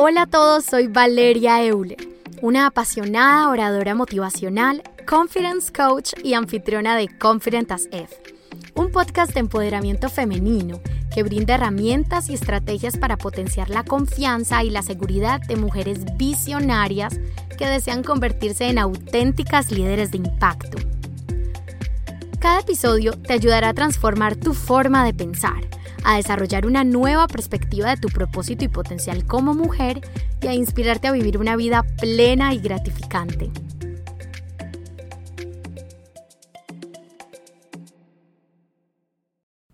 Hola a todos, soy Valeria Euler, una apasionada oradora motivacional, confidence coach y anfitriona de Confident as F, un podcast de empoderamiento femenino que brinda herramientas y estrategias para potenciar la confianza y la seguridad de mujeres visionarias que desean convertirse en auténticas líderes de impacto. Cada episodio te ayudará a transformar tu forma de pensar a desarrollar una nueva perspectiva de tu propósito y potencial como mujer y a inspirarte a vivir una vida plena y gratificante.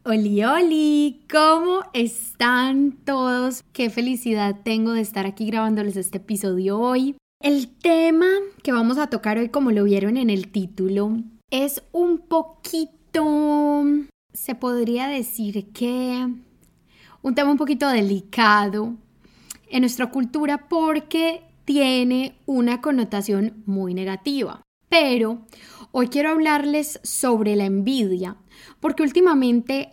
Oli, oli, ¿cómo están todos? Qué felicidad tengo de estar aquí grabándoles este episodio hoy. El tema que vamos a tocar hoy, como lo vieron en el título, es un poquito se podría decir que un tema un poquito delicado en nuestra cultura porque tiene una connotación muy negativa. Pero hoy quiero hablarles sobre la envidia, porque últimamente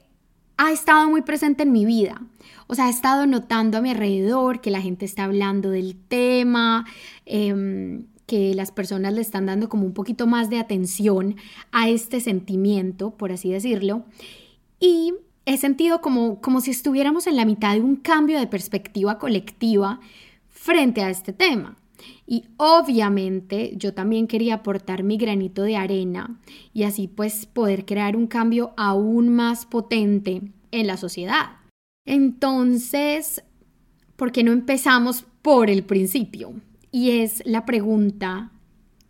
ha estado muy presente en mi vida. O sea, he estado notando a mi alrededor que la gente está hablando del tema, em, que las personas le están dando como un poquito más de atención a este sentimiento, por así decirlo. Y he sentido como, como si estuviéramos en la mitad de un cambio de perspectiva colectiva frente a este tema. Y obviamente yo también quería aportar mi granito de arena y así pues poder crear un cambio aún más potente en la sociedad. Entonces, ¿por qué no empezamos por el principio? Y es la pregunta,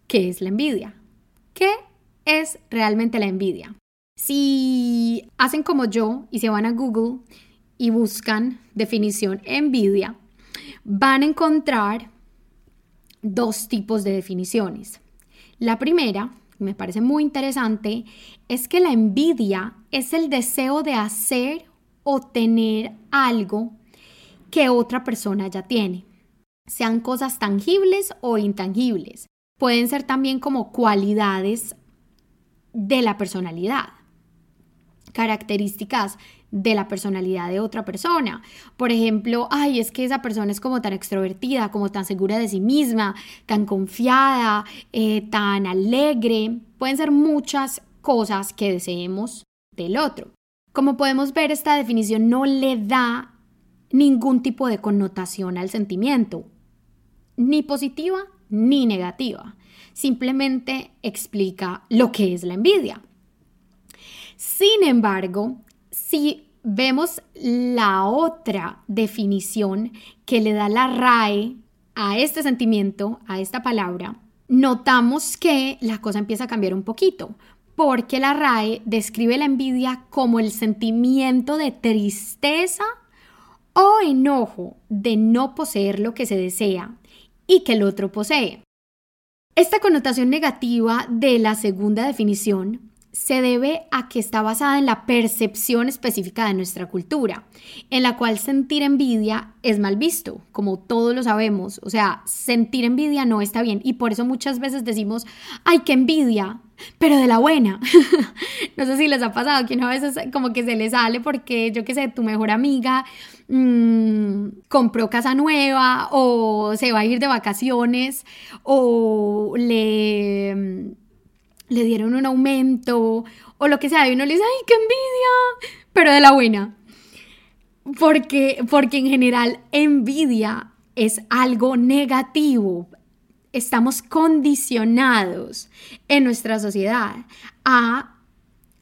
¿qué es la envidia? ¿Qué es realmente la envidia? Si hacen como yo y se van a Google y buscan definición envidia, van a encontrar dos tipos de definiciones. La primera, me parece muy interesante, es que la envidia es el deseo de hacer o tener algo que otra persona ya tiene sean cosas tangibles o intangibles. Pueden ser también como cualidades de la personalidad, características de la personalidad de otra persona. Por ejemplo, ay, es que esa persona es como tan extrovertida, como tan segura de sí misma, tan confiada, eh, tan alegre. Pueden ser muchas cosas que deseemos del otro. Como podemos ver, esta definición no le da ningún tipo de connotación al sentimiento, ni positiva ni negativa. Simplemente explica lo que es la envidia. Sin embargo, si vemos la otra definición que le da la RAE a este sentimiento, a esta palabra, notamos que la cosa empieza a cambiar un poquito, porque la RAE describe la envidia como el sentimiento de tristeza o enojo de no poseer lo que se desea y que el otro posee. Esta connotación negativa de la segunda definición se debe a que está basada en la percepción específica de nuestra cultura, en la cual sentir envidia es mal visto, como todos lo sabemos. O sea, sentir envidia no está bien y por eso muchas veces decimos, ay, qué envidia, pero de la buena. no sé si les ha pasado que una vez como que se le sale porque, yo qué sé, tu mejor amiga mmm, compró casa nueva o se va a ir de vacaciones o le, le dieron un aumento o lo que sea y uno le dice, ay, qué envidia, pero de la buena. Porque, porque en general envidia es algo negativo, estamos condicionados en nuestra sociedad a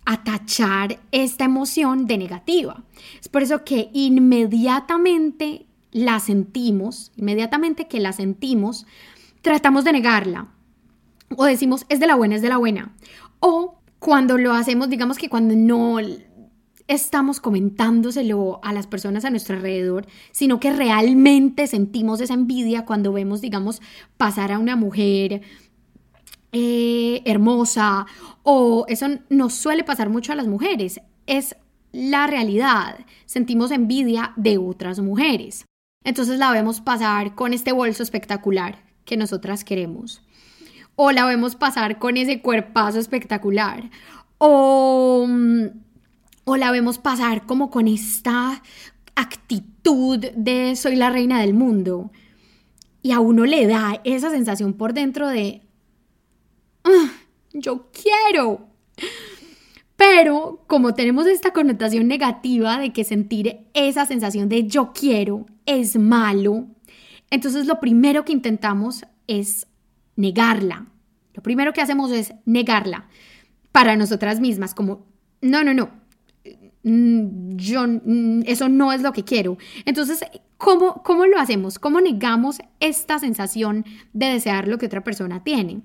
atachar esta emoción de negativa. Es por eso que inmediatamente la sentimos, inmediatamente que la sentimos, tratamos de negarla. O decimos, es de la buena, es de la buena. O cuando lo hacemos, digamos que cuando no estamos comentándoselo a las personas a nuestro alrededor, sino que realmente sentimos esa envidia cuando vemos, digamos, pasar a una mujer eh, hermosa o eso nos suele pasar mucho a las mujeres. Es la realidad. Sentimos envidia de otras mujeres. Entonces la vemos pasar con este bolso espectacular que nosotras queremos. O la vemos pasar con ese cuerpazo espectacular. O mm, o la vemos pasar como con esta actitud de soy la reina del mundo. y a uno le da esa sensación por dentro de, ah, yo quiero. Pero como tenemos esta connotación negativa de que sentir esa sensación de yo quiero es malo, entonces lo primero que intentamos es negarla. Lo primero que hacemos es negarla para nosotras mismas, como, no, no, no, mm, yo, mm, eso no es lo que quiero. Entonces, ¿cómo, ¿cómo lo hacemos? ¿Cómo negamos esta sensación de desear lo que otra persona tiene?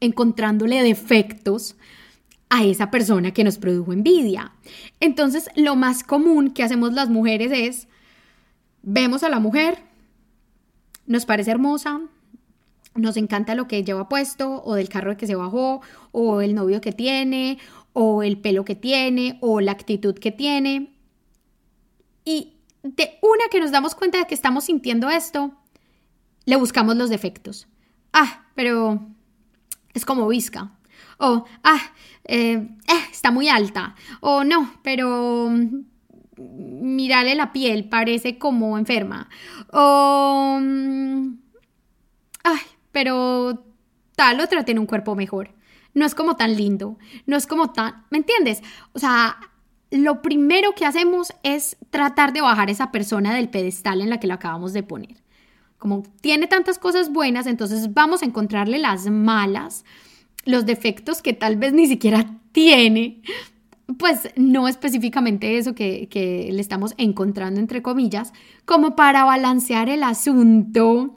Encontrándole defectos a esa persona que nos produjo envidia. Entonces, lo más común que hacemos las mujeres es, vemos a la mujer, nos parece hermosa, nos encanta lo que lleva puesto, o del carro que se bajó, o el novio que tiene, o el pelo que tiene, o la actitud que tiene. Y de una que nos damos cuenta de que estamos sintiendo esto, le buscamos los defectos. Ah, pero es como visca. O, ah, eh, eh, está muy alta. O no, pero mm, mirale la piel, parece como enferma. O, mm, ay, pero tal otra tiene un cuerpo mejor. No es como tan lindo, no es como tan, ¿me entiendes? O sea, lo primero que hacemos es tratar de bajar esa persona del pedestal en la que lo acabamos de poner. Como tiene tantas cosas buenas, entonces vamos a encontrarle las malas, los defectos que tal vez ni siquiera tiene, pues no específicamente eso que le estamos encontrando entre comillas, como para balancear el asunto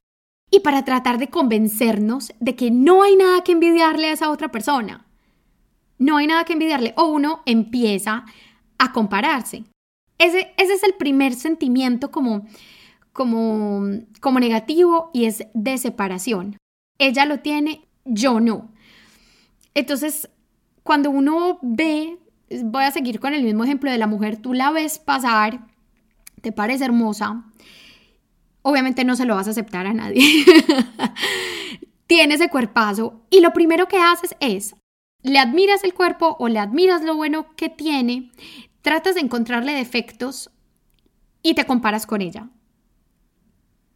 y para tratar de convencernos de que no hay nada que envidiarle a esa otra persona. No hay nada que envidiarle. O uno empieza a compararse. Ese, es el primer sentimiento como, como, como negativo y es de separación. Ella lo tiene, yo no. Entonces, cuando uno ve, voy a seguir con el mismo ejemplo de la mujer, tú la ves pasar, te parece hermosa, obviamente no se lo vas a aceptar a nadie. Tiene ese cuerpazo y lo primero que haces es, le admiras el cuerpo o le admiras lo bueno que tiene, tratas de encontrarle defectos y te comparas con ella.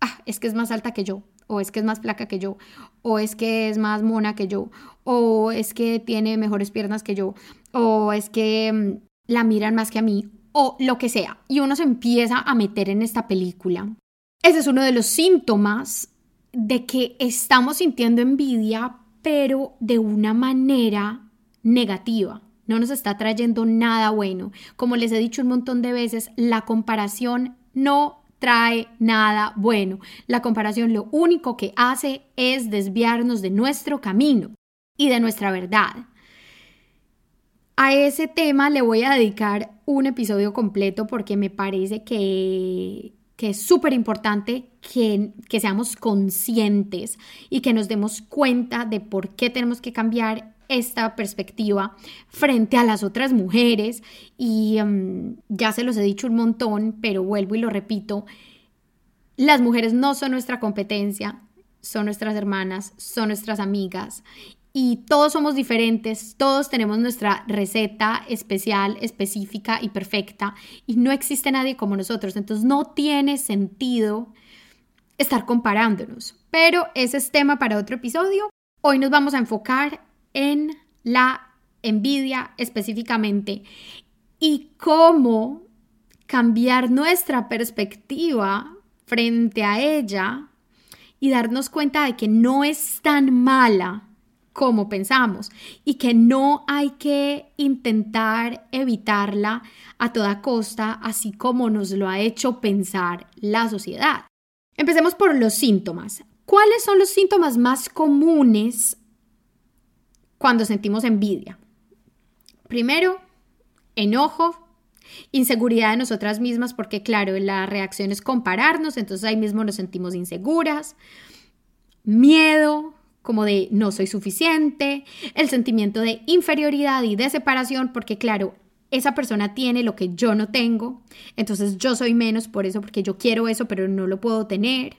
Ah, es que es más alta que yo, o es que es más flaca que yo, o es que es más mona que yo, o es que tiene mejores piernas que yo, o es que mm, la miran más que a mí, o lo que sea. Y uno se empieza a meter en esta película ese es uno de los síntomas de que estamos sintiendo envidia, pero de una manera negativa. No nos está trayendo nada bueno. Como les he dicho un montón de veces, la comparación no trae nada bueno. La comparación lo único que hace es desviarnos de nuestro camino y de nuestra verdad. A ese tema le voy a dedicar un episodio completo porque me parece que que es súper importante que, que, seamos conscientes y que nos demos cuenta de por qué tenemos que cambiar esta perspectiva frente a las otras mujeres. Y em, ya se los he dicho un montón, pero vuelvo y lo repito, las mujeres no son nuestra competencia, son nuestras hermanas, son nuestras amigas y todos somos diferentes, todos tenemos nuestra receta especial, específica y perfecta y no existe nadie como nosotros, entonces no tiene sentido estar comparándonos. Pero ese es tema para otro episodio. Hoy nos vamos a enfocar en la envidia específicamente y cómo cambiar nuestra perspectiva frente a ella y darnos cuenta de que no es tan mala como pensamos y que no hay que intentar evitarla a toda costa, así como nos lo ha hecho pensar la sociedad. Empecemos por los síntomas. ¿Cuáles son los síntomas más comunes cuando sentimos envidia? Primero, enojo, inseguridad de nosotras mismas, porque claro, la reacción es compararnos, entonces ahí mismo nos sentimos inseguras, miedo, como de no soy suficiente, el sentimiento de inferioridad y de separación, porque claro, esa persona tiene lo que yo no tengo, entonces yo soy menos por eso, porque yo quiero eso, pero no lo puedo tener.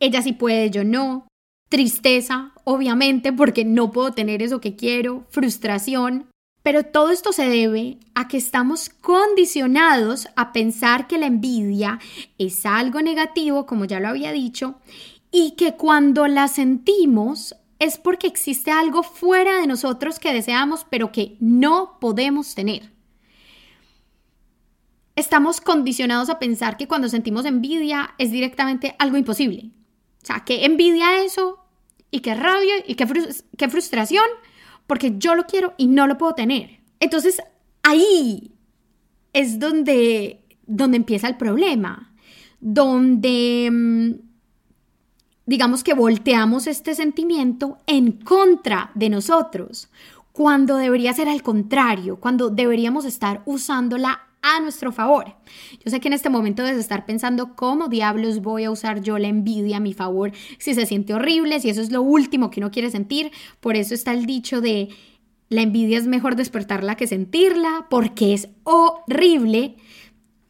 Ella sí puede, yo no. Tristeza, obviamente, porque no puedo tener eso que quiero. Frustración, Pero todo esto se debe a que estamos condicionados a pensar que la envidia es algo negativo, como ya lo había dicho, y que cuando la sentimos es porque existe algo fuera de nosotros que deseamos, pero que no podemos tener. Estamos condicionados a pensar que cuando sentimos envidia es directamente algo imposible. O sea, que envidia eso y que rabia y qué, qué frustración porque yo lo quiero y no lo puedo tener. Entonces, ahí es donde, donde empieza el problema, donde mm, digamos que volteamos este sentimiento en contra de nosotros, cuando debería ser al contrario, cuando deberíamos estar usándola a nuestro favor. Yo sé que en este momento debes estar pensando cómo diablos voy a usar yo la envidia a mi favor si se siente horrible, si eso es lo último que uno quiere sentir. Por eso está el dicho de la envidia es mejor despertarla que sentirla, porque es horrible.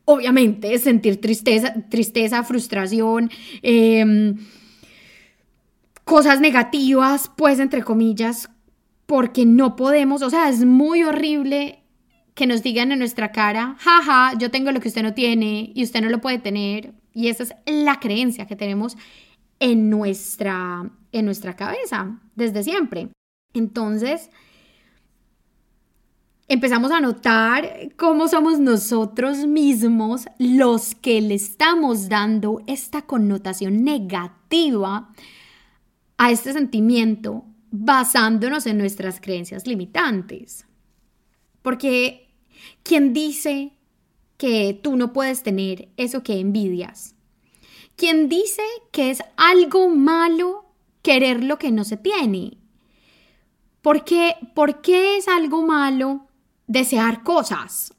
Obviamente, sentir tristeza, tristeza frustración, em, cosas negativas, pues entre comillas, porque no podemos, o sea, es muy horrible que nos digan en nuestra cara, jaja, yo tengo lo que usted no tiene y usted no lo puede tener. Y esa es la creencia que tenemos en nuestra, en nuestra cabeza desde siempre. Entonces, empezamos a notar cómo somos nosotros mismos los que le estamos dando esta connotación negativa a este sentimiento basándonos en nuestras creencias limitantes. Porque ¿Quién dice que tú no puedes tener eso que envidias? ¿Quién dice que es algo malo querer lo que no se tiene? ¿Por qué, ¿Por qué es algo malo desear cosas?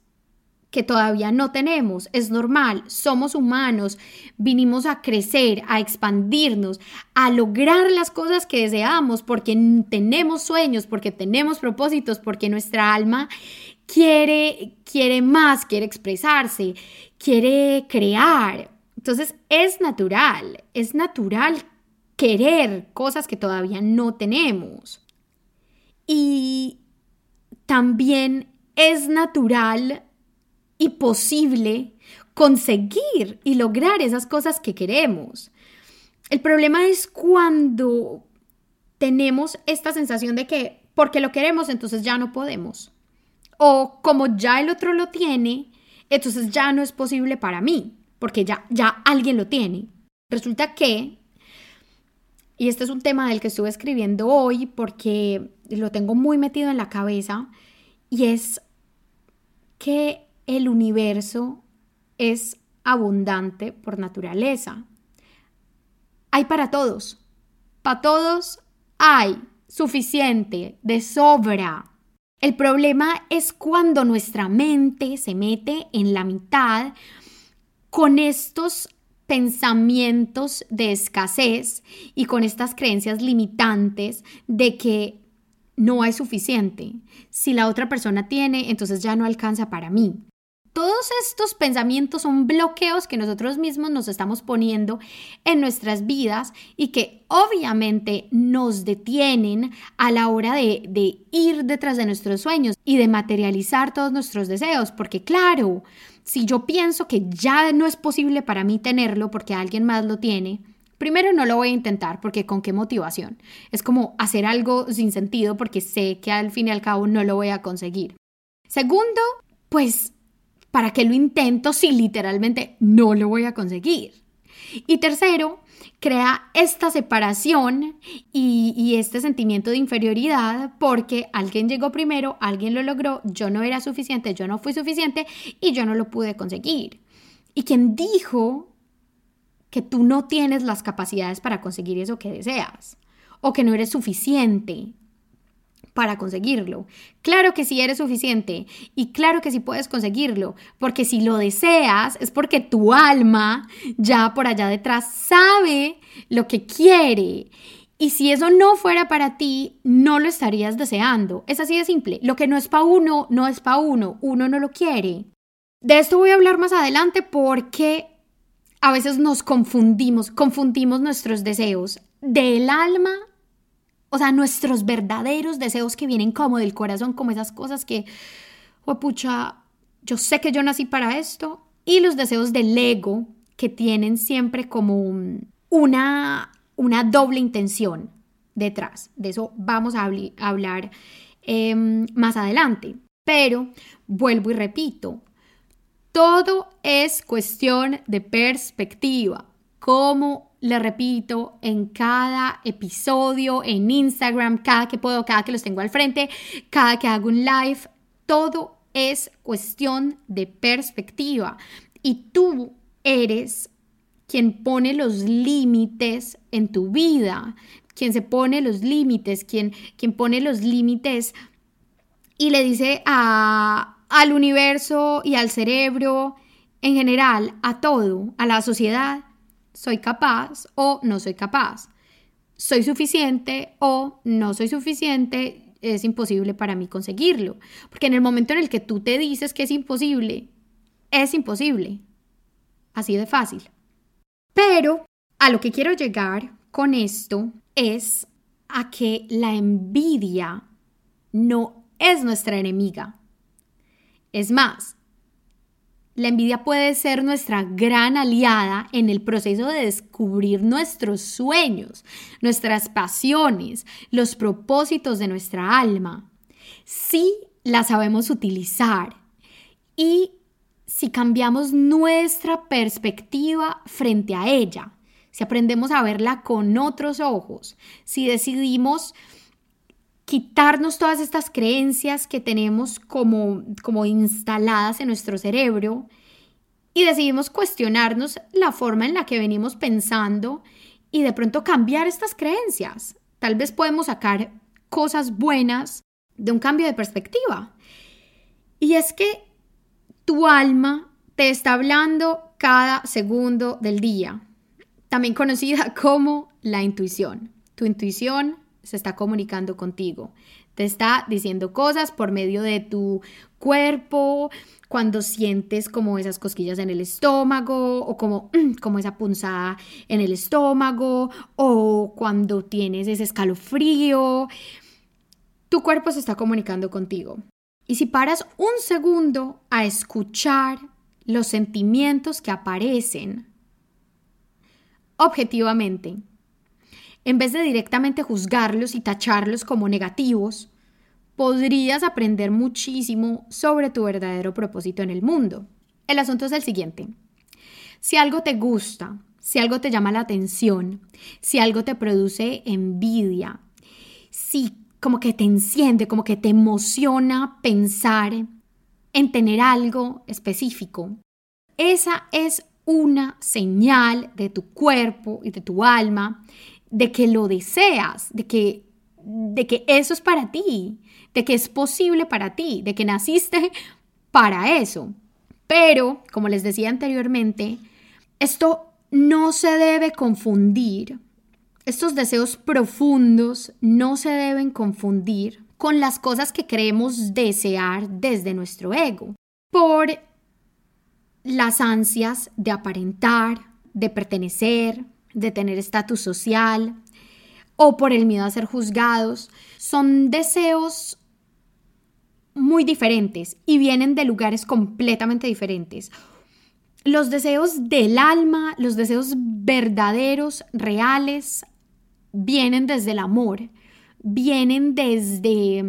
Que todavía no tenemos. Es normal, somos humanos, vinimos a crecer, a expandirnos, a lograr las cosas que deseamos porque tenemos sueños, porque tenemos propósitos, porque nuestra alma quiere, quiere más, quiere expresarse, quiere crear. Entonces es natural, es natural querer cosas que todavía no tenemos. Y también es natural y posible conseguir y lograr esas cosas que queremos. El problema es cuando tenemos esta sensación de que porque lo queremos, entonces ya no podemos. O como ya el otro lo tiene, entonces ya no es posible para mí, porque ya, ya alguien lo tiene. Resulta que, y este es un tema del que estuve escribiendo hoy porque lo tengo muy metido en la cabeza, y es que el universo es abundante por naturaleza. Hay para todos. Para todos hay suficiente, de sobra. El problema es cuando nuestra mente se mete en la mitad con estos pensamientos de escasez y con estas creencias limitantes de que no hay suficiente. Si la otra persona tiene, entonces ya no alcanza para mí. Todos estos pensamientos son bloqueos que nosotros mismos nos estamos poniendo en nuestras vidas y que obviamente nos detienen a la hora de, ir detrás de nuestros sueños y de materializar todos nuestros deseos. Porque claro, si yo pienso que ya no es posible para mí tenerlo porque alguien más lo tiene, primero no lo voy a intentar porque con qué motivación. Es como hacer algo sin sentido porque sé que al fin y al cabo no lo voy a conseguir. Segundo, pues ¿para qué lo intento si literalmente no lo voy a conseguir? Y tercero, crea esta separación y, este sentimiento de inferioridad porque alguien llegó primero, alguien lo logró, yo no era suficiente, yo no fui suficiente y yo no lo pude conseguir. Y quien dijo que tú no tienes las capacidades para conseguir eso que deseas o que no eres suficiente para conseguirlo. Claro que sí eres suficiente y claro que sí puedes conseguirlo, porque si lo deseas es porque tu alma ya por allá detrás sabe lo que quiere. Y si eso no fuera para ti, no lo estarías deseando. Es así de simple. Lo que no es para uno, no es para uno. Uno no lo quiere. De esto voy a hablar más adelante porque a veces nos confundimos, confundimos nuestros deseos del alma O sea, nuestros verdaderos deseos que vienen como del corazón, como esas cosas que, pucha, yo sé que yo nací para esto. Y los deseos del ego que tienen siempre como una, una doble intención detrás. De eso vamos a, hablar em, más adelante. Pero vuelvo y repito, todo es cuestión de perspectiva. Como le repito en cada episodio, en Instagram, cada que puedo, cada que los tengo al frente, cada que hago un live, todo es cuestión de perspectiva. Y tú eres quien pone los límites en tu vida, quien se pone los límites, quien, quien pone los límites y le dice a, al universo y al cerebro, en general, a todo, a la sociedad, soy capaz o no soy capaz. Soy suficiente o no soy suficiente, es imposible para mí conseguirlo. Porque en el momento en el que tú te dices que es imposible, es imposible. Así de fácil. Pero a lo que quiero llegar con esto es a que la envidia no es nuestra enemiga. Es más, la envidia puede ser nuestra gran aliada en el proceso de descubrir nuestros sueños, nuestras pasiones, los propósitos de nuestra alma. Si la sabemos utilizar y si cambiamos nuestra perspectiva frente a ella, si aprendemos a verla con otros ojos, si decidimos quitarnos todas estas creencias que tenemos como, como instaladas en nuestro cerebro y decidimos cuestionarnos la forma en la que venimos pensando y de pronto cambiar estas creencias. Tal vez podemos sacar cosas buenas de un cambio de perspectiva. Y es que tu alma te está hablando cada segundo del día, también conocida como la intuición. Tu intuición se está comunicando contigo. Te está diciendo cosas por medio de tu cuerpo, cuando sientes como esas cosquillas en el estómago o como, como esa punzada en el estómago o cuando tienes ese escalofrío. Tu cuerpo se está comunicando contigo. Y si paras un segundo a escuchar los sentimientos que aparecen objetivamente, en vez de directamente juzgarlos y tacharlos como negativos, podrías aprender muchísimo sobre tu verdadero propósito en el mundo. El asunto es el siguiente. Si algo te gusta, si algo te llama la atención, si algo te produce envidia, si como que te enciende, como que te emociona pensar en tener algo específico, esa es una señal de tu cuerpo y de tu alma de que lo deseas, de que, de que eso es para ti, de que es posible para ti, de que naciste para eso. Pero, como les decía anteriormente, esto no se debe confundir, estos deseos profundos no se deben confundir con las cosas que creemos desear desde nuestro ego, por las ansias de aparentar, de pertenecer, de tener estatus social o por el miedo a ser juzgados, son deseos muy diferentes y vienen de lugares completamente diferentes. Los deseos del alma, los deseos verdaderos, reales, vienen desde el amor, vienen desde,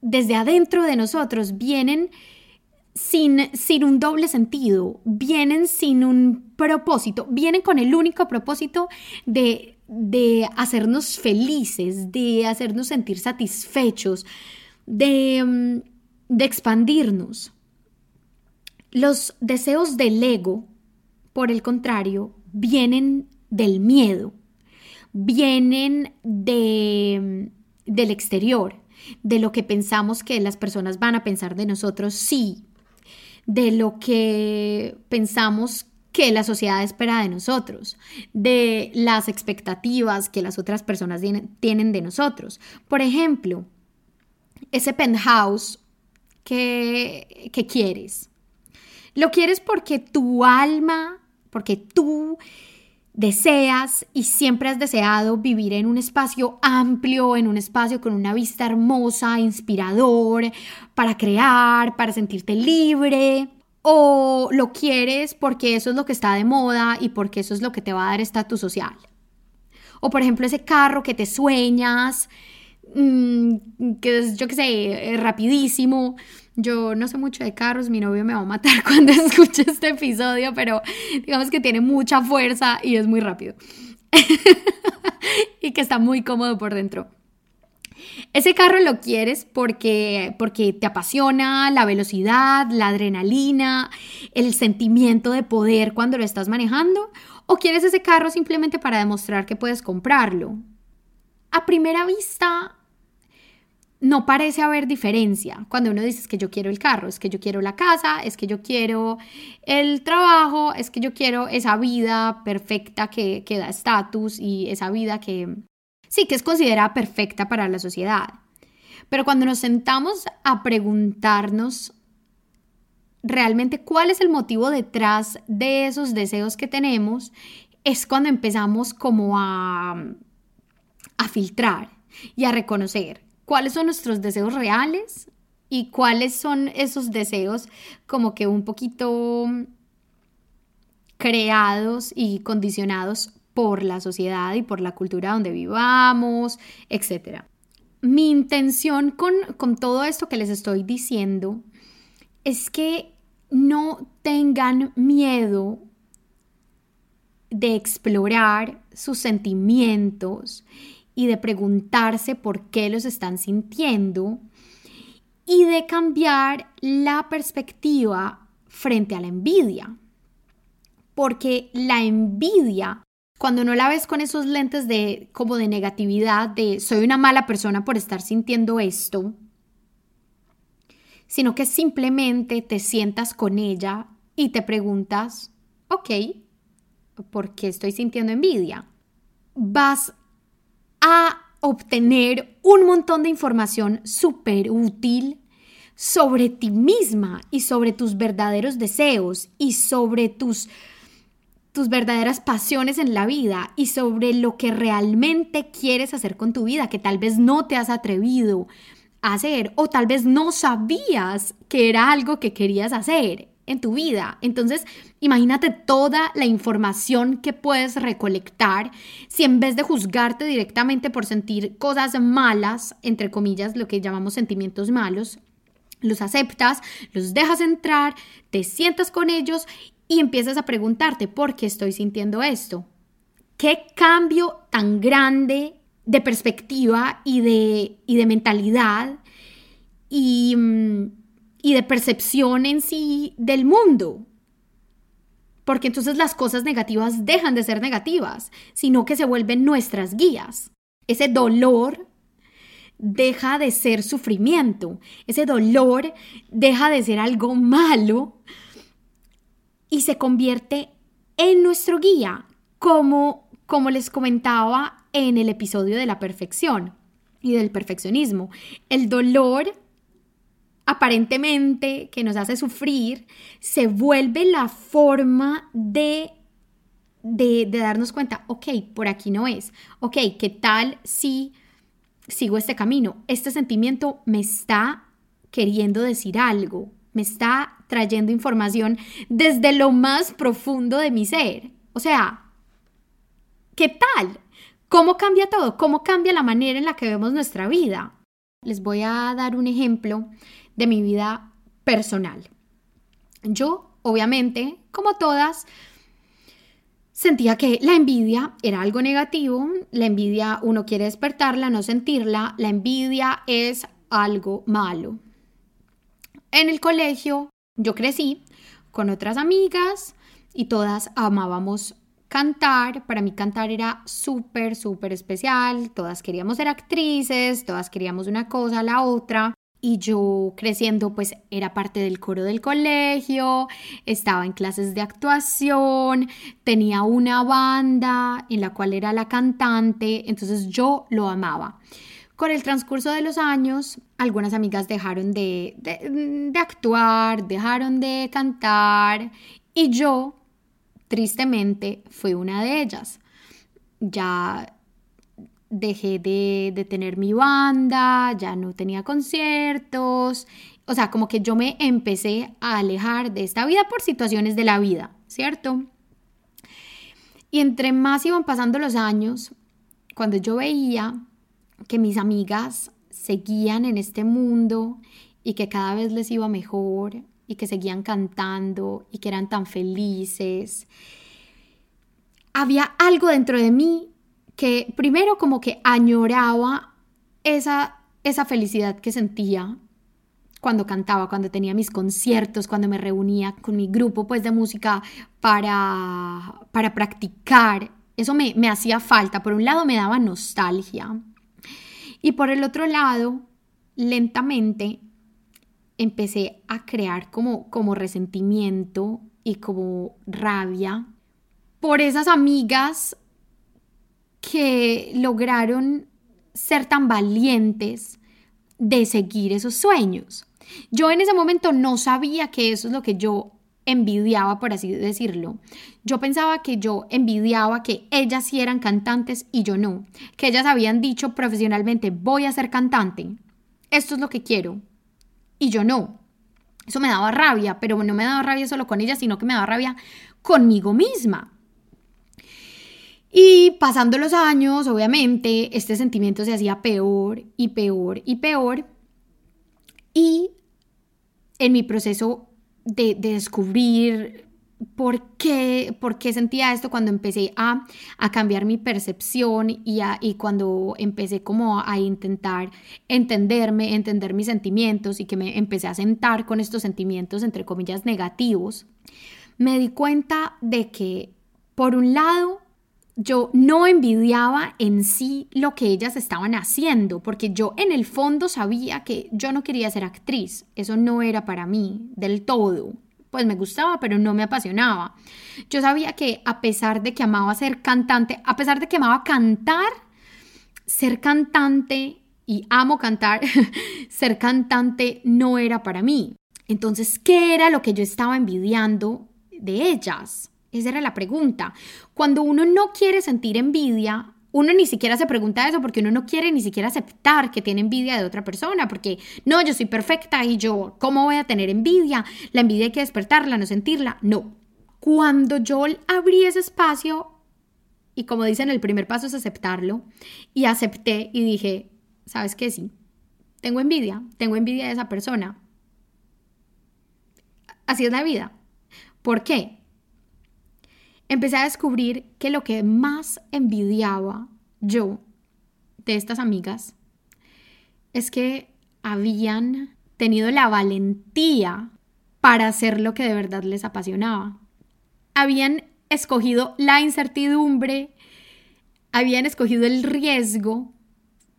desde adentro de nosotros, vienen sin, sin un doble sentido, vienen sin un propósito, vienen con el único propósito de, de hacernos felices, de hacernos sentir satisfechos, de, mm, de expandirnos. Los deseos del ego, por el contrario, vienen del miedo, vienen de, mm, del exterior, de lo que pensamos que las personas van a pensar de nosotros. Sí de lo que pensamos que la sociedad espera de nosotros, de las expectativas que las otras personas tienen de nosotros. Por ejemplo, ese penthouse que, que quieres. Lo quieres porque tu alma, porque tú deseas y siempre has deseado vivir en un espacio amplio, en un espacio con una vista hermosa, inspirador, para crear, para sentirte libre, o lo quieres porque eso es lo que está de moda y porque eso es lo que te va a dar estatus social. O por ejemplo ese carro que te sueñas, mm, que es, yo qué sé, rapidísimo. Yo no sé mucho de carros, mi novio me va a matar cuando escuche este episodio, pero digamos que tiene mucha fuerza y es muy rápido. y que está muy cómodo por dentro. Ese carro lo quieres porque, porque te apasiona la velocidad, la adrenalina, el sentimiento de poder cuando lo estás manejando, o quieres ese carro simplemente para demostrar que puedes comprarlo. A primera vista, no parece haber diferencia cuando uno dice que yo quiero el carro, es que yo quiero la casa, es que yo quiero el trabajo, es que yo quiero esa vida perfecta que, que da estatus y esa vida que, sí, que es considerada perfecta para la sociedad. Pero cuando nos sentamos a preguntarnos realmente cuál es el motivo detrás de esos deseos que tenemos, es cuando empezamos como a, a filtrar y a reconocer cuáles son nuestros deseos reales y cuáles son esos deseos como que un poquito creados y condicionados por la sociedad y por la cultura donde vivamos, etc. Mi intención con, con todo esto que les estoy diciendo es que no tengan miedo de explorar sus sentimientos y de preguntarse por qué los están sintiendo y de cambiar la perspectiva frente a la envidia. Porque la envidia cuando no la ves con esos lentes de como de negatividad, de soy una mala persona por estar sintiendo esto, sino que simplemente te sientas con ella y te preguntas, ok, ¿por qué estoy sintiendo envidia? Vas a obtener un montón de información súper útil sobre ti misma y sobre tus verdaderos deseos y sobre tus tus verdaderas pasiones en la vida y sobre lo que realmente quieres hacer con tu vida, que tal vez no te has atrevido a hacer o tal vez no sabías que era algo que querías hacer en tu vida. Entonces, imagínate toda la información que puedes recolectar si en vez de juzgarte directamente por sentir cosas malas, entre comillas, lo que llamamos sentimientos malos, los aceptas, los dejas entrar, te sientas con ellos y empiezas a preguntarte por qué estoy sintiendo esto. ¿Qué cambio tan grande de perspectiva y de, y de mentalidad y, mm, y de percepción en sí del mundo? Porque entonces las cosas negativas dejan de ser negativas, sino que se vuelven nuestras guías. Ese dolor deja de ser sufrimiento, ese dolor deja de ser algo malo y se convierte en nuestro guía, como, como les comentaba en el episodio de la perfección y del perfeccionismo. El dolor aparentemente que nos hace sufrir se vuelve la forma de, de, darnos cuenta, ok, por aquí no es, ok, ¿qué tal si sigo este camino? Este sentimiento me está queriendo decir algo, me está trayendo información desde lo más profundo de mi ser. O sea, ¿qué tal? ¿Cómo cambia todo? ¿Cómo cambia la manera en la que vemos nuestra vida? Les voy a dar un ejemplo de mi vida personal. Yo, obviamente, como todas, sentía que la envidia era algo negativo. La envidia uno quiere despertarla, no sentirla. La envidia es algo malo. En el colegio yo crecí con otras amigas y todas amábamos cantar. Para mí cantar era súper, súper especial. Todas queríamos ser actrices, todas queríamos una cosa, la otra. Y yo creciendo pues era parte del coro del colegio, estaba en clases de actuación, tenía una banda en la cual era la cantante, entonces yo lo amaba. Con el transcurso de los años, algunas amigas dejaron de, de, actuar, dejaron de cantar y yo tristemente fue una de ellas. Ya dejé de, de, tener mi banda, ya no tenía conciertos, o sea, como que yo me empecé a alejar de esta vida por situaciones de la vida, ¿cierto? Y entre más iban pasando los años, cuando yo veía que mis amigas seguían en este mundo y que cada vez les iba mejor y que seguían cantando y que eran tan felices, había algo dentro de mí que primero como que añoraba esa, esa felicidad que sentía cuando cantaba, cuando tenía mis conciertos, cuando me reunía con mi grupo pues de música para, para practicar. Eso me, me hacía falta. Por un lado me daba nostalgia y por el otro lado, lentamente empecé a crear como, como resentimiento y como rabia por esas amigas que lograron ser tan valientes de seguir esos sueños. Yo en ese momento no sabía que eso es lo que yo envidiaba, por así decirlo. Yo pensaba que yo envidiaba que ellas sí eran cantantes y yo no, que ellas habían dicho profesionalmente, voy a ser cantante, esto es lo que quiero, y yo no. Eso me daba rabia, pero no me daba rabia solo con ellas, sino que me daba rabia conmigo misma. Y pasando los años, obviamente, este sentimiento se hacía peor y peor y peor. Y en mi proceso de, descubrir por qué, por qué sentía esto cuando empecé a, a cambiar mi percepción y, y, cuando empecé como a intentar entenderme, entender mis sentimientos y que me empecé a sentar con estos sentimientos, entre comillas, negativos, me di cuenta de que, por un lado, yo no envidiaba en sí lo que ellas estaban haciendo, porque yo en el fondo sabía que yo no quería ser actriz, eso no era para mí del todo. Pues me gustaba, pero no me apasionaba. Yo sabía que a pesar de que amaba ser cantante, a pesar de que amaba cantar, ser cantante y amo cantar, ser cantante no era para mí. Entonces, ¿qué era lo que yo estaba envidiando de ellas? Esa era la pregunta. Cuando uno no quiere sentir envidia, uno ni siquiera se pregunta eso porque uno no quiere ni siquiera aceptar que tiene envidia de otra persona, porque no, yo soy perfecta y yo, ¿cómo voy a tener envidia? La envidia hay que despertarla, no sentirla. No. Cuando yo abrí ese espacio, y como dicen, el primer paso es aceptarlo, y acepté y dije, ¿sabes qué? Sí, tengo envidia, tengo envidia de esa persona. Así es la vida. ¿Por qué? Empecé a descubrir que lo que más envidiaba yo de estas amigas es que habían tenido la valentía para hacer lo que de verdad les apasionaba. Habían escogido la incertidumbre, habían escogido el riesgo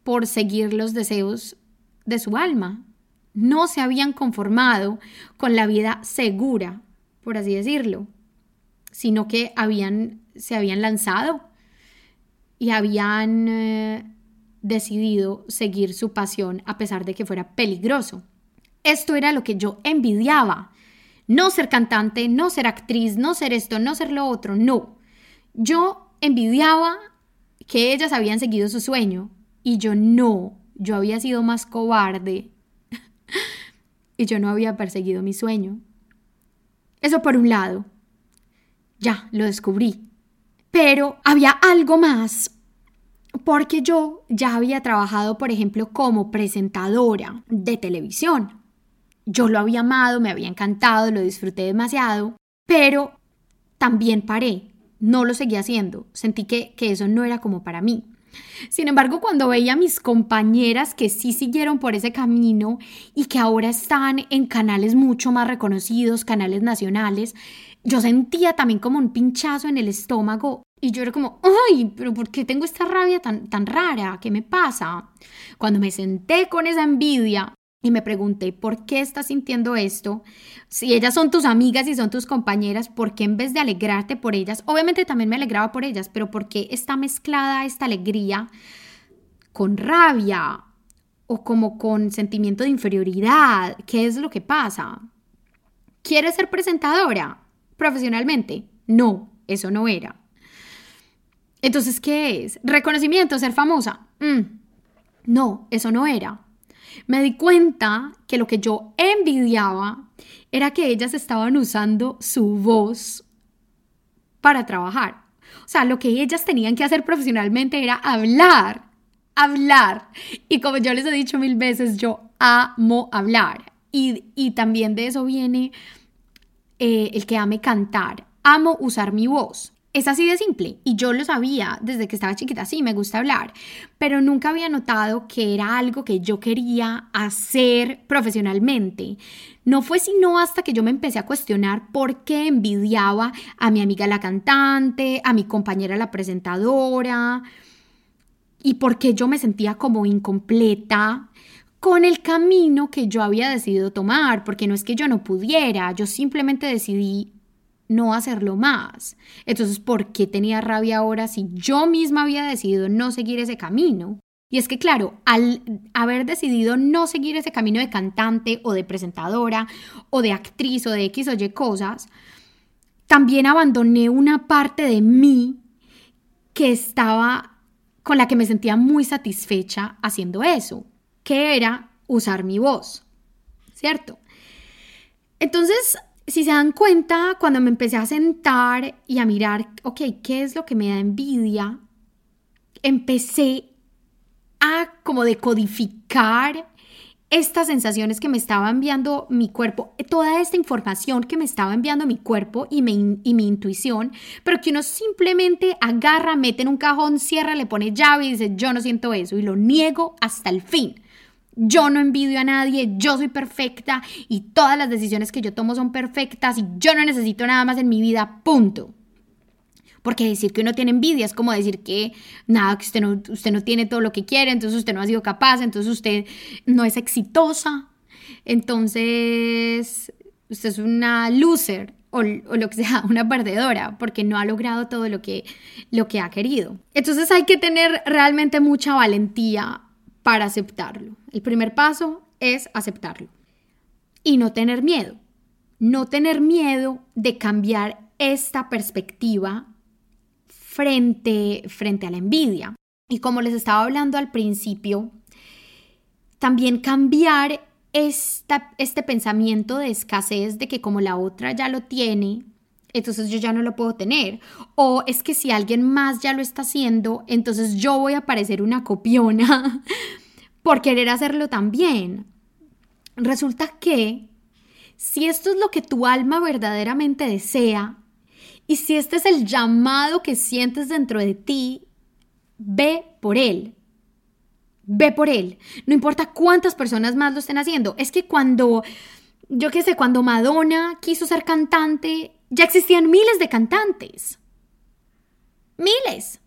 por seguir los deseos de su alma. No se habían conformado con la vida segura, por así decirlo sino que habían, se habían lanzado y habían eh, decidido seguir su pasión a pesar de que fuera peligroso. Esto era lo que yo envidiaba. No ser cantante, no ser actriz, no ser esto, no ser lo otro, no. Yo envidiaba que ellas habían seguido su sueño y yo no, yo había sido más cobarde y yo no había perseguido mi sueño. Eso por un lado. Ya, lo descubrí. Pero había algo más porque yo ya había trabajado, por ejemplo, como presentadora de televisión. Yo lo había amado, me había encantado, lo disfruté demasiado, pero también paré, no lo seguí haciendo, sentí que, que eso no era como para mí. Sin embargo, cuando veía a mis compañeras que sí siguieron por ese camino y que ahora están en canales mucho más reconocidos, canales nacionales, yo sentía también como un pinchazo en el estómago y yo era como, ay, pero ¿por qué tengo esta rabia tan, tan rara? ¿Qué me pasa? Cuando me senté con esa envidia y me pregunté, ¿por qué estás sintiendo esto? Si ellas son tus amigas y son tus compañeras, ¿por qué en vez de alegrarte por ellas? Obviamente también me alegraba por ellas, pero ¿por qué está mezclada esta alegría con rabia o como con sentimiento de inferioridad? ¿Qué es lo que pasa? ¿Quieres ser presentadora? Profesionalmente? No. eso no era. Entonces, ¿qué es? ¿Reconocimiento, ser famosa? Mm, no, eso no era. Me di cuenta que lo que yo envidiaba era que ellas estaban usando su voz para trabajar. O sea, lo que ellas tenían que hacer profesionalmente era hablar, hablar. Y como yo les he dicho mil veces, yo amo hablar. Y, también de eso viene eh, el que ame cantar. Amo usar mi voz. Es así de simple y yo lo sabía desde que estaba chiquita, sí, me gusta hablar, pero nunca había notado que era algo que yo quería hacer profesionalmente. No fue sino hasta que yo me empecé a cuestionar por qué envidiaba a mi amiga la cantante, a mi compañera la presentadora y por qué yo me sentía como incompleta con el camino que yo había decidido tomar, porque no es que yo no pudiera, yo simplemente decidí no hacerlo más. Entonces, ¿por qué tenía rabia ahora si yo misma había decidido no seguir ese camino? Y es que, claro, al haber decidido no seguir ese camino de cantante o de presentadora o de actriz o de X o Y cosas, también abandoné una parte de mí que estaba con la que me sentía muy satisfecha haciendo eso, que era usar mi voz, ¿cierto? Entonces, si se dan cuenta, cuando me empecé a sentar y a mirar, ok, ¿qué es lo que me da envidia? Empecé a como decodificar estas sensaciones que me estaba enviando mi cuerpo, toda esta información que me estaba enviando mi cuerpo y mi, y mi intuición, pero que uno simplemente agarra, mete en un cajón, cierra, le pone llave y dice, yo no siento eso y lo niego hasta el fin yo no envidio a nadie, yo soy perfecta y todas las decisiones que yo tomo son perfectas y yo no necesito nada más en mi vida, punto. Porque decir que uno tiene envidia es como decir que nada, que usted no, tiene todo lo que quiere, entonces usted no ha sido capaz, entonces usted no es exitosa, entonces usted es una loser o, o, lo que sea, una perdedora, porque no ha logrado todo lo que, lo que ha querido. Entonces hay que tener realmente mucha valentía para aceptarlo. El primer paso es aceptarlo y no tener miedo. No tener miedo de cambiar esta perspectiva frente, frente a la envidia. Y como les estaba hablando al principio, también cambiar esta, este pensamiento de escasez de que como la otra ya lo tiene, entonces yo ya no lo puedo tener. O es que si alguien más ya lo está haciendo, entonces yo voy a parecer una copiona por querer hacerlo también. Resulta que si esto es lo que tu alma verdaderamente desea, y si este es el llamado que sientes dentro de ti, ve por él. Ve por él. No importa cuántas personas más lo estén haciendo. Es que cuando, yo qué sé, cuando Madonna quiso ser cantante, ya existían miles de cantantes. Miles.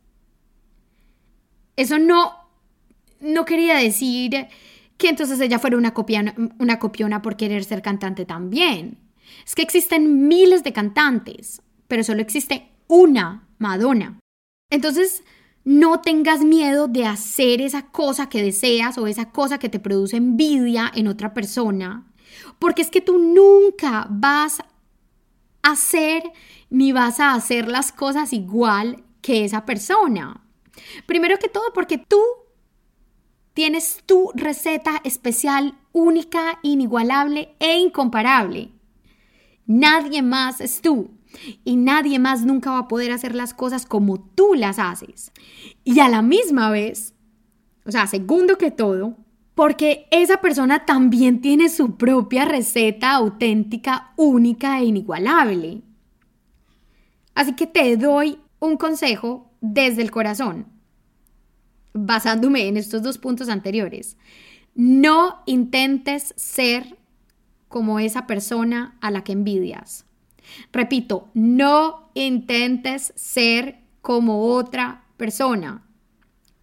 Eso no, no quería decir que entonces ella fuera una una copiona por querer ser cantante también. Es que existen miles de cantantes, pero solo existe una Madonna. Entonces, no tengas miedo de hacer esa cosa que deseas o esa cosa que te produce envidia en otra persona, porque es que tú nunca vas hacer ni vas a hacer las cosas igual que esa persona. Primero que todo porque tú tienes tu receta especial, única, inigualable e incomparable. Nadie más es tú y nadie más nunca va a poder hacer las cosas como tú las haces. Y a la misma vez, o sea, segundo que todo, porque esa persona también tiene su propia receta auténtica, única e inigualable. Así que te doy un consejo desde el corazón, basándome en estos dos puntos anteriores. No intentes ser como esa persona a la que envidias. Repito, no intentes ser como otra persona.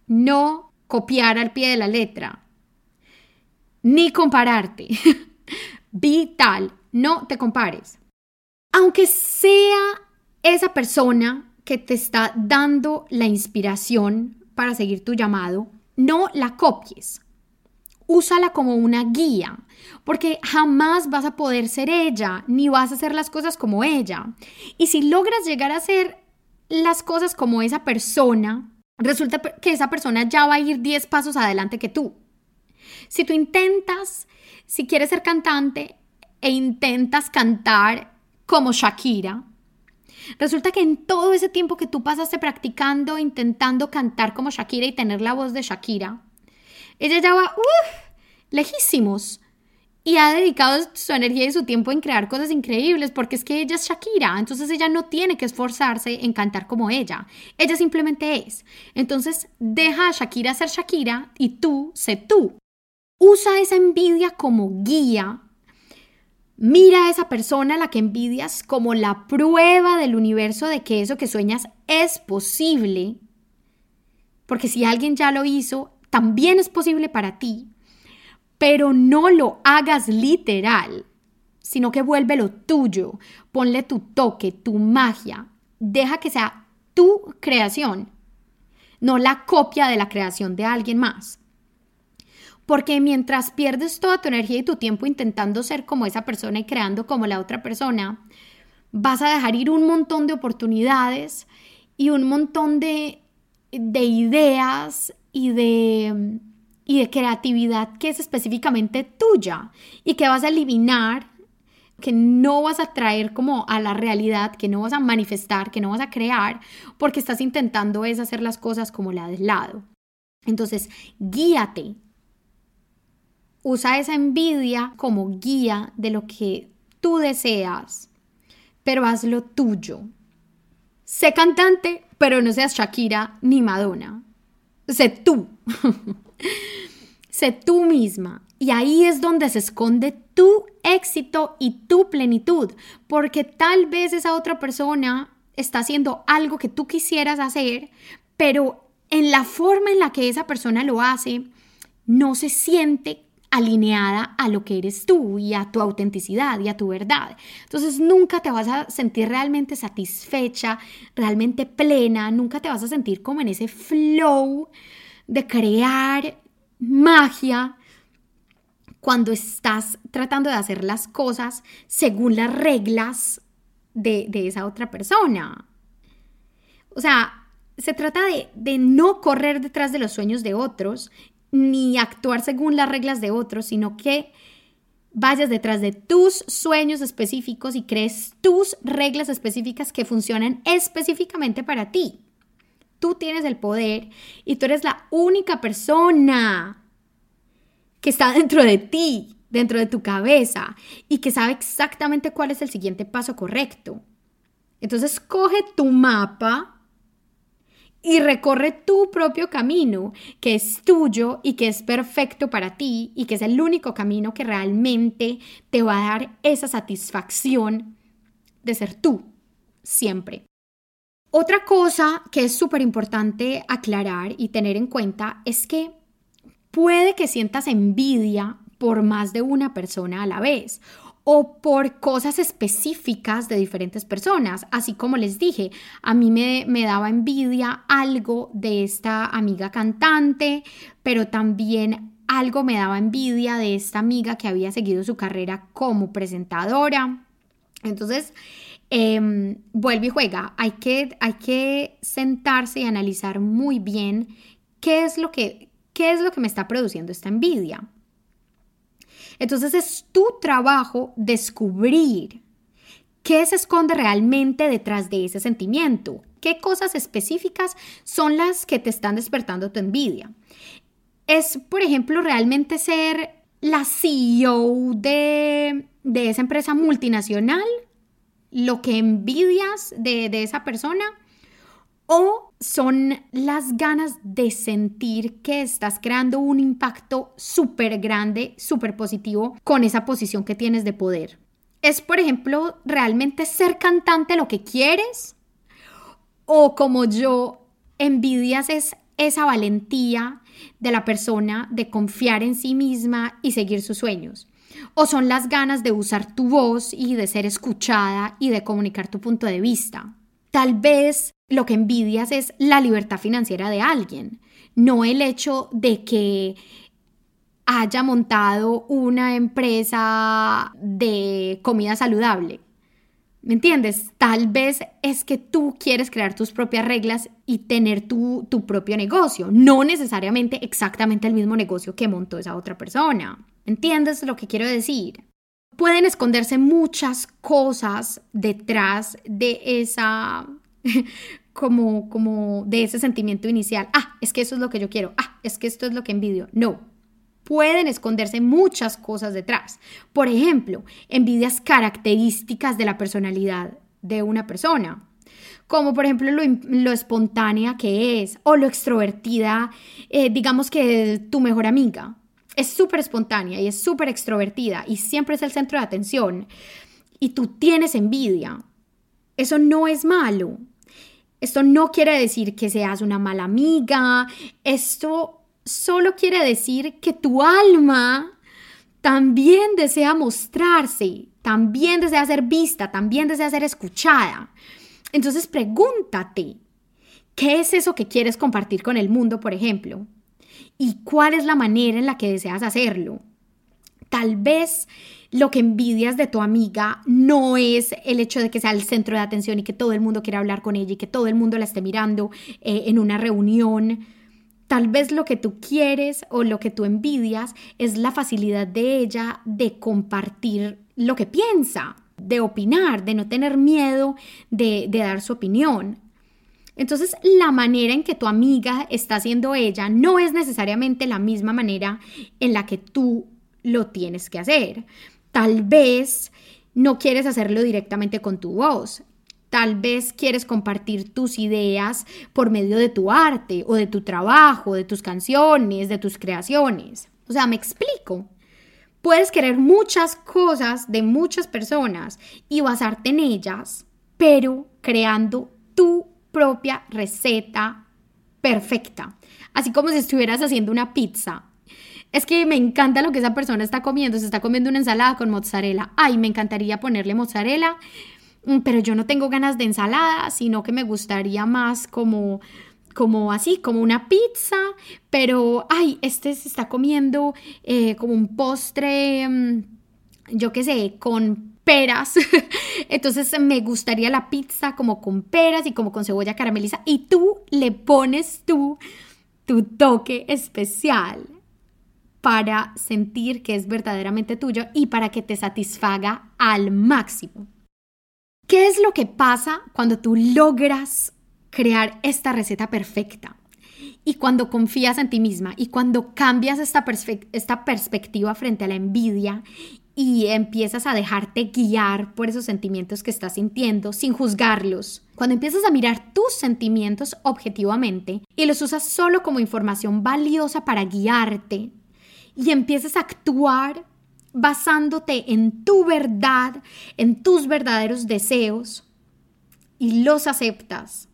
No copiar al pie de la letra ni compararte. Vital, no te compares. Aunque sea esa persona que te está dando la inspiración para seguir tu llamado, no la copies. Úsala como una guía, porque jamás vas a poder ser ella, ni vas a hacer las cosas como ella. Y si logras llegar a ser las cosas como esa persona, resulta que esa persona ya va a ir 10 pasos adelante que tú. Si tú intentas, si quieres ser cantante e intentas cantar como Shakira, resulta que en todo ese tiempo que tú pasaste practicando, intentando cantar como Shakira y tener la voz de Shakira, ella ya va, lejísimos y ha dedicado su energía y su tiempo en crear cosas increíbles porque es que ella es Shakira, entonces ella no tiene que esforzarse en cantar como ella, ella simplemente es. Entonces deja a Shakira ser Shakira y tú sé tú. Usa esa envidia como guía. Mira a esa persona a la que envidias como la prueba del universo de que eso que sueñas es posible. Porque si alguien ya lo hizo, también es posible para ti pero no lo hagas literal, sino que vuélvelo tuyo, ponle tu toque, tu magia, deja que sea tu creación, no la copia de la creación de alguien más. Porque mientras pierdes toda tu energía y tu tiempo intentando ser como esa persona y creando como la otra persona, vas a dejar ir un montón de oportunidades y un montón de, de ideas y de y de creatividad que es específicamente tuya y que vas a eliminar, que no vas a traer como a la realidad, que no vas a manifestar, que no vas a crear, porque estás intentando es hacer las cosas como la del lado. Entonces, guíate. Usa esa envidia como guía de lo que tú deseas, pero hazlo tuyo. Sé cantante, pero no seas Shakira ni Madonna. Sé tú. sé tú misma. Y ahí es donde se esconde tu éxito y tu plenitud, porque tal vez esa otra persona está haciendo algo que tú quisieras hacer, pero en la forma en la que esa persona lo hace, no se siente alineada a lo que eres tú y a tu autenticidad y a tu verdad. Entonces nunca te vas a sentir realmente satisfecha, realmente plena, nunca te vas a sentir como en ese flow de crear magia cuando estás tratando de hacer las cosas según las reglas de, esa otra persona. O sea, se trata de, de no correr detrás de los sueños de otros, ni actuar según las reglas de otros, sino que vayas detrás de tus sueños específicos y crees tus reglas específicas que funcionan específicamente para ti. Tú tienes el poder y tú eres la única persona que está dentro de ti, dentro de tu cabeza y que sabe exactamente cuál es el siguiente paso correcto. Entonces coge tu mapa y recorre tu propio camino, que es tuyo y que es perfecto para ti y que es el único camino que realmente te va a dar esa satisfacción de ser tú, siempre. Otra cosa que es súper importante aclarar y tener en cuenta es que puede que sientas envidia por más de una persona a la vez o por cosas específicas de diferentes personas. Así como les dije, a mí me, me, daba envidia algo de esta amiga cantante, pero también algo me daba envidia de esta amiga que había seguido su carrera como presentadora. Entonces, eh, vuelve y juega. Hay que, hay que sentarse y analizar muy bien qué es lo que, qué es lo que me está produciendo esta envidia. Entonces es tu trabajo descubrir qué se esconde realmente detrás de ese sentimiento, qué cosas específicas son las que te están despertando tu envidia. Es, por ejemplo, realmente ser la CEO de, de esa empresa multinacional lo que envidias de, esa persona o son las ganas de sentir que estás creando un impacto súper grande, súper positivo con esa posición que tienes de poder. ¿Es, por ejemplo, realmente ser cantante lo que quieres? ¿O como yo, envidias es esa valentía de la persona de confiar en sí misma y seguir sus sueños? ¿O son las ganas de usar tu voz y de ser escuchada y de comunicar tu punto de vista? Tal vez lo que envidias es la libertad financiera de alguien, no el hecho de que haya montado una empresa de comida saludable. ¿Me entiendes? Tal vez es que tú quieres crear tus propias reglas y tener tu, tu, propio negocio, no necesariamente exactamente el mismo negocio que montó esa otra persona. ¿Entiendes lo que quiero decir? Pueden esconderse muchas cosas detrás de esa, como, como de ese sentimiento inicial. Ah, es que eso es lo que yo quiero. Ah, es que esto es lo que envidio. No, pueden esconderse muchas cosas detrás. Por ejemplo, envidias características de la personalidad de una persona, como por ejemplo lo, espontánea que es o lo extrovertida, eh, digamos que tu mejor amiga. Es súper espontánea y es súper extrovertida y siempre es el centro de atención y tú tienes envidia. Eso no es malo. Esto no quiere decir que seas una mala amiga. Esto solo quiere decir que tu alma también desea mostrarse, también desea ser vista, también desea ser escuchada. Entonces pregúntate, ¿qué es eso que quieres compartir con el mundo, por ejemplo? ¿Y cuál es la manera en la que deseas hacerlo? Tal vez lo que envidias de tu amiga no es el hecho de que sea el centro de atención y que todo el mundo quiera hablar con ella y que todo el mundo la esté mirando eh, en una reunión Tal vez lo que tú quieres o lo que tú envidias es la facilidad de ella de compartir lo que piensa, de opinar, de no tener miedo de, dar su opinión. Entonces, la manera en que tu amiga está haciendo ella no es necesariamente la misma manera en la que tú lo tienes que hacer. Tal vez no quieres hacerlo directamente con tu voz. Tal vez quieres compartir tus ideas por medio de tu arte o de tu trabajo, de tus canciones, de tus creaciones. O sea, me explico. Puedes querer muchas cosas de muchas personas y basarte en ellas, pero creando tu propia receta perfecta. Así como si estuvieras haciendo una pizza. Es que me encanta lo que esa persona está comiendo. Se está comiendo una ensalada con mozzarella. Ay, me encantaría ponerle mozzarella Mm, pero yo no tengo ganas de ensalada, sino que me gustaría más como como así, como una pizza, pero, ay, este se está comiendo eh, como un postre, mm, yo qué sé, con peras. Entonces me gustaría la pizza como con peras y como con cebolla carameliza. Y tú le pones tú tu toque especial para sentir que es verdaderamente tuyo y para que te satisfaga al máximo. ¿Qué es lo que pasa cuando tú logras crear esta receta perfecta? Y cuando confías en ti misma y cuando cambias esta, perspectiva frente a la envidia y empiezas a dejarte guiar por esos sentimientos que estás sintiendo sin juzgarlos. Cuando empiezas a mirar tus sentimientos objetivamente y los usas solo como información valiosa para guiarte y empiezas a actuar basándote en tu verdad, en tus verdaderos deseos y los aceptas.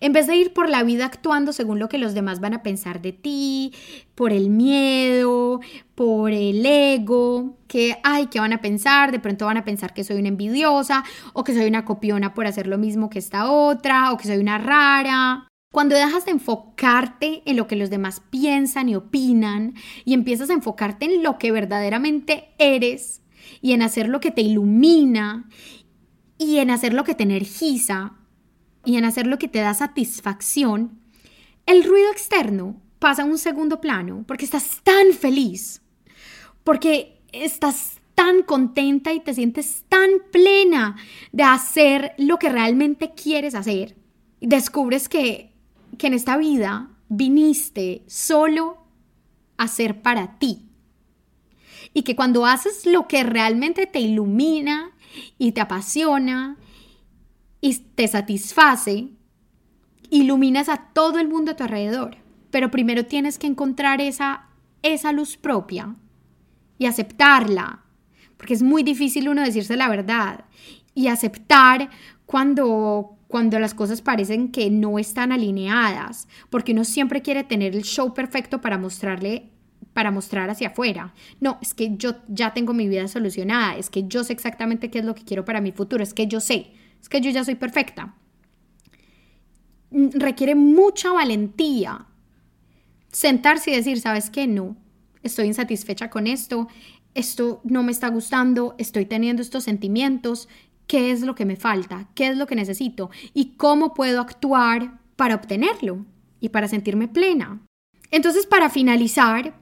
En vez de ir por la vida actuando según lo que los demás van a pensar de ti, por el miedo, por el ego, que, ay, ¿qué van a pensar? De pronto van a pensar que soy una envidiosa o que soy una copiona por hacer lo mismo que esta otra o que soy una rara. Cuando dejas de enfocarte en lo que los demás piensan y opinan y empiezas a enfocarte en lo que verdaderamente eres y en hacer lo que te ilumina y en hacer lo que te energiza y en hacer lo que te da satisfacción, el ruido externo pasa a un segundo plano porque estás tan feliz, porque estás tan contenta y te sientes tan plena de hacer lo que realmente quieres hacer. Descubres que que en esta vida viniste solo a ser para ti. Y que cuando haces lo que realmente te ilumina y te apasiona y te satisface, iluminas a todo el mundo a tu alrededor. Pero primero tienes que encontrar esa, esa luz propia y aceptarla, porque es muy difícil uno decirse la verdad y aceptar cuando, cuando las cosas parecen que no están alineadas, porque uno siempre quiere tener el show perfecto para mostrarle para mostrar hacia afuera. No, es que yo ya tengo mi vida solucionada, es que yo sé exactamente qué es lo que quiero para mi futuro, es que yo sé, es que yo ya soy perfecta. Mm, requiere mucha valentía sentarse y decir, ¿sabes qué? No, estoy insatisfecha con esto, esto no me está gustando, estoy teniendo estos sentimientos, qué es lo que me falta, qué es lo que necesito y cómo puedo actuar para obtenerlo y para sentirme plena. Entonces, para finalizar,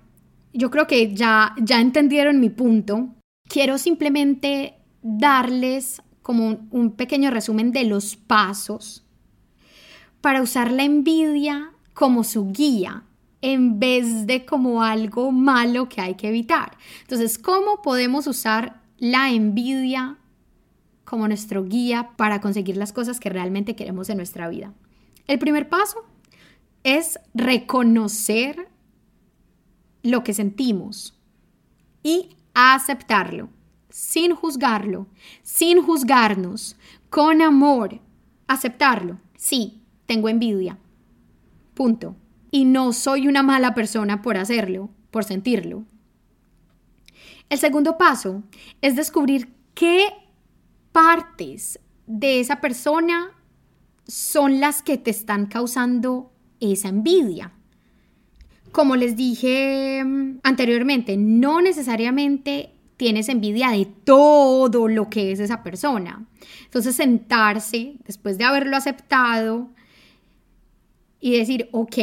yo creo que ya, ya entendieron mi punto. Quiero simplemente darles como un pequeño resumen de los pasos para usar la envidia como su guía en vez de como algo malo que hay que evitar. Entonces, ¿cómo podemos usar la envidia como nuestro guía para conseguir las cosas que realmente queremos en nuestra vida? El primer paso es reconocer lo que sentimos y aceptarlo, sin juzgarlo, sin juzgarnos, con amor, aceptarlo. Sí, tengo envidia. Punto. Y no soy una mala persona por hacerlo, por sentirlo. El segundo paso es descubrir qué partes de esa persona son las que te están causando esa envidia. Como les dije mm, anteriormente, no necesariamente tienes envidia de todo lo que es esa persona. Entonces sentarse después de haberlo aceptado y decir, ok,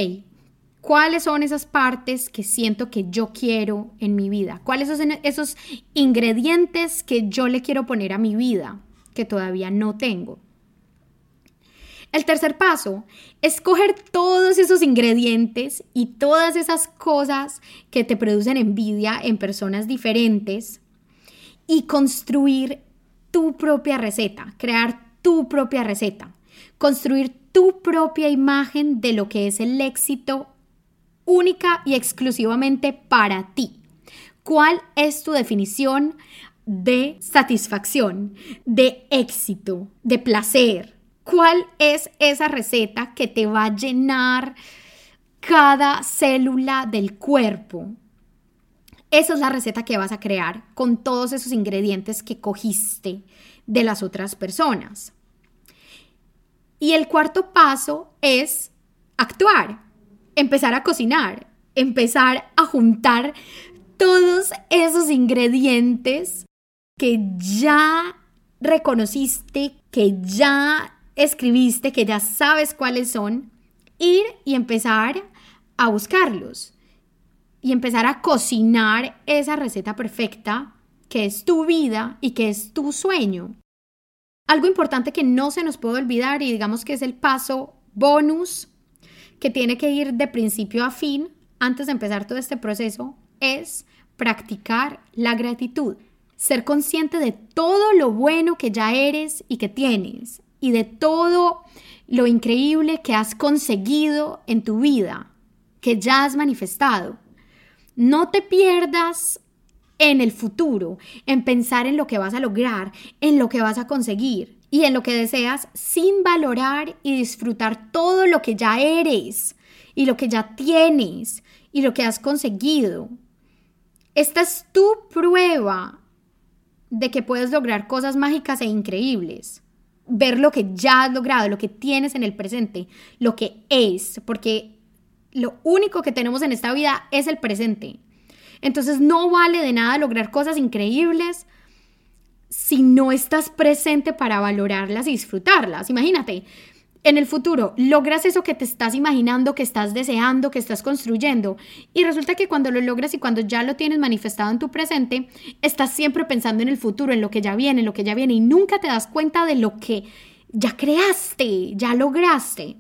¿cuáles son esas partes que siento que yo quiero en mi vida? ¿Cuáles son esos ingredientes que yo le quiero poner a mi vida que todavía no tengo? El tercer paso es coger todos esos ingredientes y todas esas cosas que te producen envidia en personas diferentes y construir tu propia receta, crear tu propia receta, construir tu propia imagen de lo que es el éxito única y exclusivamente para ti. ¿Cuál es tu definición de satisfacción, de éxito, de placer? ¿Cuál es esa receta que te va a llenar cada célula del cuerpo? Esa es la receta que vas a crear con todos esos ingredientes que cogiste de las otras personas. Y el cuarto paso es actuar, empezar a cocinar, empezar a juntar todos esos ingredientes que ya reconociste, que ya escribiste, que ya sabes cuáles son, ir y empezar a buscarlos y empezar a cocinar esa receta perfecta que es tu vida y que es tu sueño. Algo importante que no se nos puede olvidar y digamos que es el paso bonus que tiene que ir de principio a fin antes de empezar todo este proceso es practicar la gratitud. Ser consciente de todo lo bueno que ya eres y que tienes y de todo lo increíble que has conseguido en tu vida, que ya has manifestado. No te pierdas en el futuro, en pensar en lo que vas a lograr, en lo que vas a conseguir y en lo que deseas sin valorar y disfrutar todo lo que ya eres y lo que ya tienes y lo que has conseguido. Esta es tu prueba de que puedes lograr cosas mágicas e increíbles ver lo que ya has logrado, lo que tienes en el presente, lo que es, porque lo único que tenemos en esta vida es el presente. Entonces no vale de nada lograr cosas increíbles si no estás presente para valorarlas y disfrutarlas. Imagínate, en el futuro logras eso que te estás imaginando, que estás deseando, que estás construyendo. Y resulta que cuando lo logras y cuando ya lo tienes manifestado en tu presente, estás siempre pensando en el futuro, en lo que ya viene, en lo que ya viene y nunca te das cuenta de lo que ya creaste, ya lograste.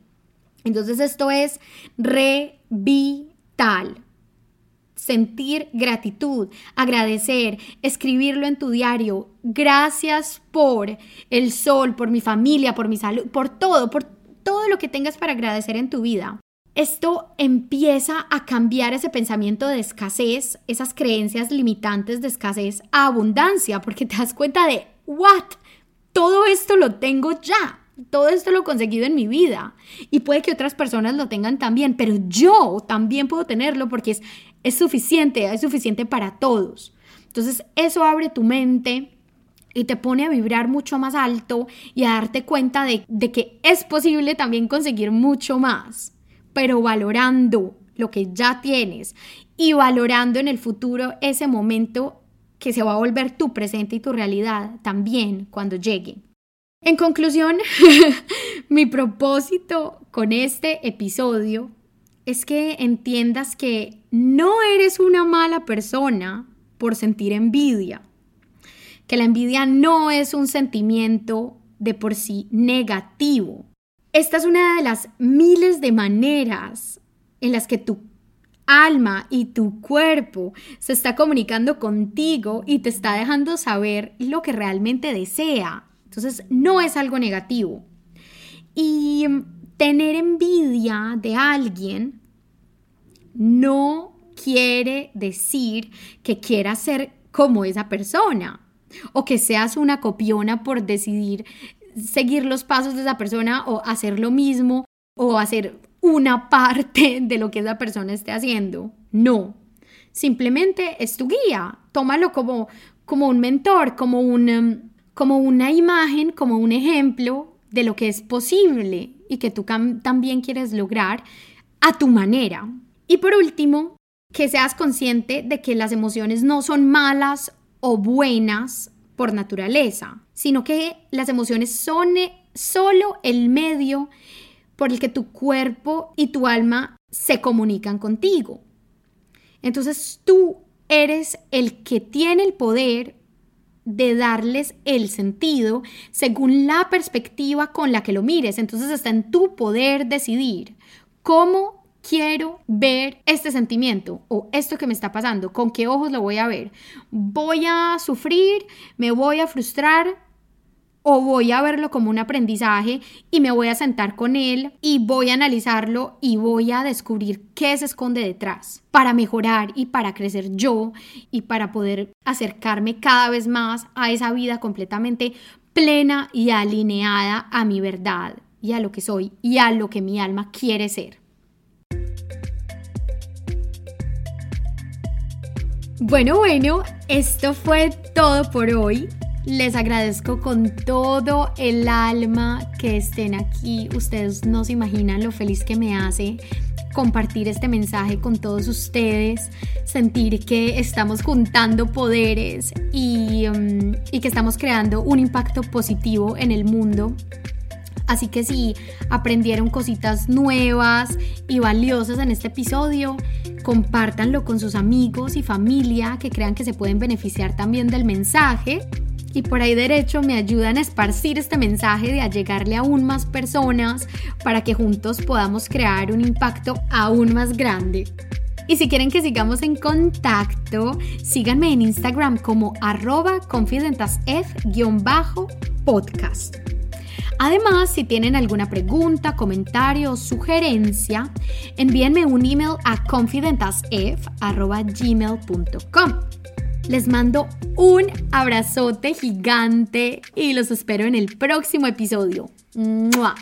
Entonces esto es revital. Sentir gratitud, agradecer, escribirlo en tu diario. Gracias por el sol, por mi familia, por mi salud, por todo, por todo lo que tengas para agradecer en tu vida. Esto empieza a cambiar ese pensamiento de escasez, esas creencias limitantes de escasez a abundancia, porque te das cuenta de, ¿what? Todo esto lo tengo ya todo esto lo he conseguido en mi vida y puede que otras personas lo tengan también, pero yo también puedo tenerlo porque es, es suficiente, es suficiente para todos. Entonces eso abre tu mente y te pone a vibrar mucho más alto y a darte cuenta de, de que es posible también conseguir mucho más, pero valorando lo que ya tienes y valorando en el futuro ese momento que se va a volver tu presente y tu realidad también cuando llegue. En conclusión, mi propósito con este episodio es que entiendas que no eres una mala persona por sentir envidia, que la envidia no es un sentimiento de por sí negativo. Esta es una de las miles de maneras en las que tu alma y tu cuerpo se está comunicando contigo y te está dejando saber lo que realmente desea. Entonces, no es algo negativo. Y tener envidia de alguien no quiere decir que quieras ser como esa persona o que seas una copiona por decidir seguir los pasos de esa persona o hacer lo mismo o hacer una parte de lo que esa persona esté haciendo. No, simplemente es tu guía. Tómalo como, como un mentor, como un, mm, como una imagen, como un ejemplo de lo que es posible y que tú también quieres lograr a tu manera. Y por último, que seas consciente de que las emociones no son malas o buenas por naturaleza, sino que las emociones son eh, solo el medio por el que tu cuerpo y tu alma se comunican contigo. Entonces tú eres el que tiene el poder de darles el sentido según la perspectiva con la que lo mires. Entonces está en tu poder decidir cómo quiero ver este sentimiento o esto que me está pasando, con qué ojos lo voy a ver. Voy a sufrir, me voy a frustrar, o voy a verlo como un aprendizaje y me voy a sentar con él y voy a analizarlo y voy a descubrir qué se esconde detrás para mejorar y para crecer yo y para poder acercarme cada vez más a esa vida completamente plena y alineada a mi verdad y a lo que soy y a lo que mi alma quiere ser. Bueno, bueno, esto fue todo por hoy. Les agradezco con todo el alma que estén aquí. Ustedes no se imaginan lo feliz que me hace compartir este mensaje con todos ustedes, sentir que estamos juntando poderes y, um, y que estamos creando un impacto positivo en el mundo. Así que si aprendieron cositas nuevas y valiosas en este episodio, compártanlo con sus amigos y familia que crean que se pueden beneficiar también del mensaje y por ahí derecho me ayudan a esparcir este mensaje de llegarle a aún más personas para que juntos podamos crear un impacto aún más grande. Y si quieren que sigamos en contacto, síganme en Instagram como arroba confidentasf-podcast. Además, si tienen alguna pregunta, comentario o sugerencia, envíenme un email a confidentasf.gmail.com. Les mando un abrazote gigante y los espero en el próximo episodio. ¡Mua!